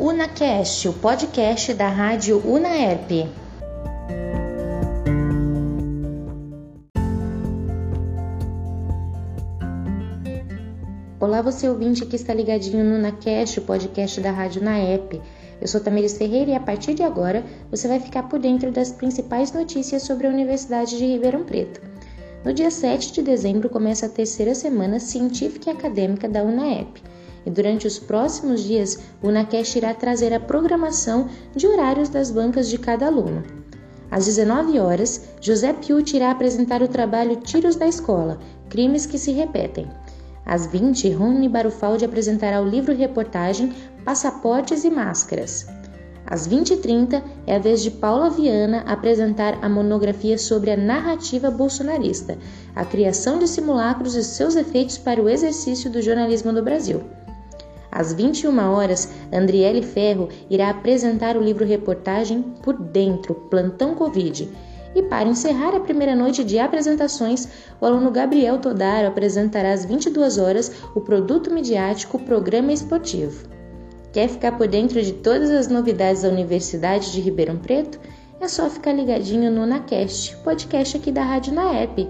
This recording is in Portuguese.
UnaCast, o podcast da rádio Unaerp. Olá, você ouvinte que está ligadinho no UnaCast, o podcast da rádio Unaerp. Eu sou Tamiris Ferreira e a partir de agora você vai ficar por dentro das principais notícias sobre a Universidade de Ribeirão Preto. No dia 7 de dezembro começa a terceira semana científica e acadêmica da UNAEP e durante os próximos dias o UNACast irá trazer a programação de horários das bancas de cada aluno. Às 19 horas, José Piut irá apresentar o trabalho Tiros da Escola, Crimes que se Repetem. Às 20, Rony Barufaldi apresentará o livro-reportagem Passaportes e Máscaras. Às 20h30 é a vez de Paula Viana apresentar a monografia sobre a narrativa bolsonarista, a criação de simulacros e seus efeitos para o exercício do jornalismo no Brasil. Às 21 horas, Andriele Ferro irá apresentar o livro-reportagem Por Dentro, Plantão Covid. E para encerrar a primeira noite de apresentações, o aluno Gabriel Todaro apresentará às 22 horas o produto midiático Programa Esportivo. Quer ficar por dentro de todas as novidades da Universidade de Ribeirão Preto? É só ficar ligadinho no NaCast, podcast aqui da Rádio Naep.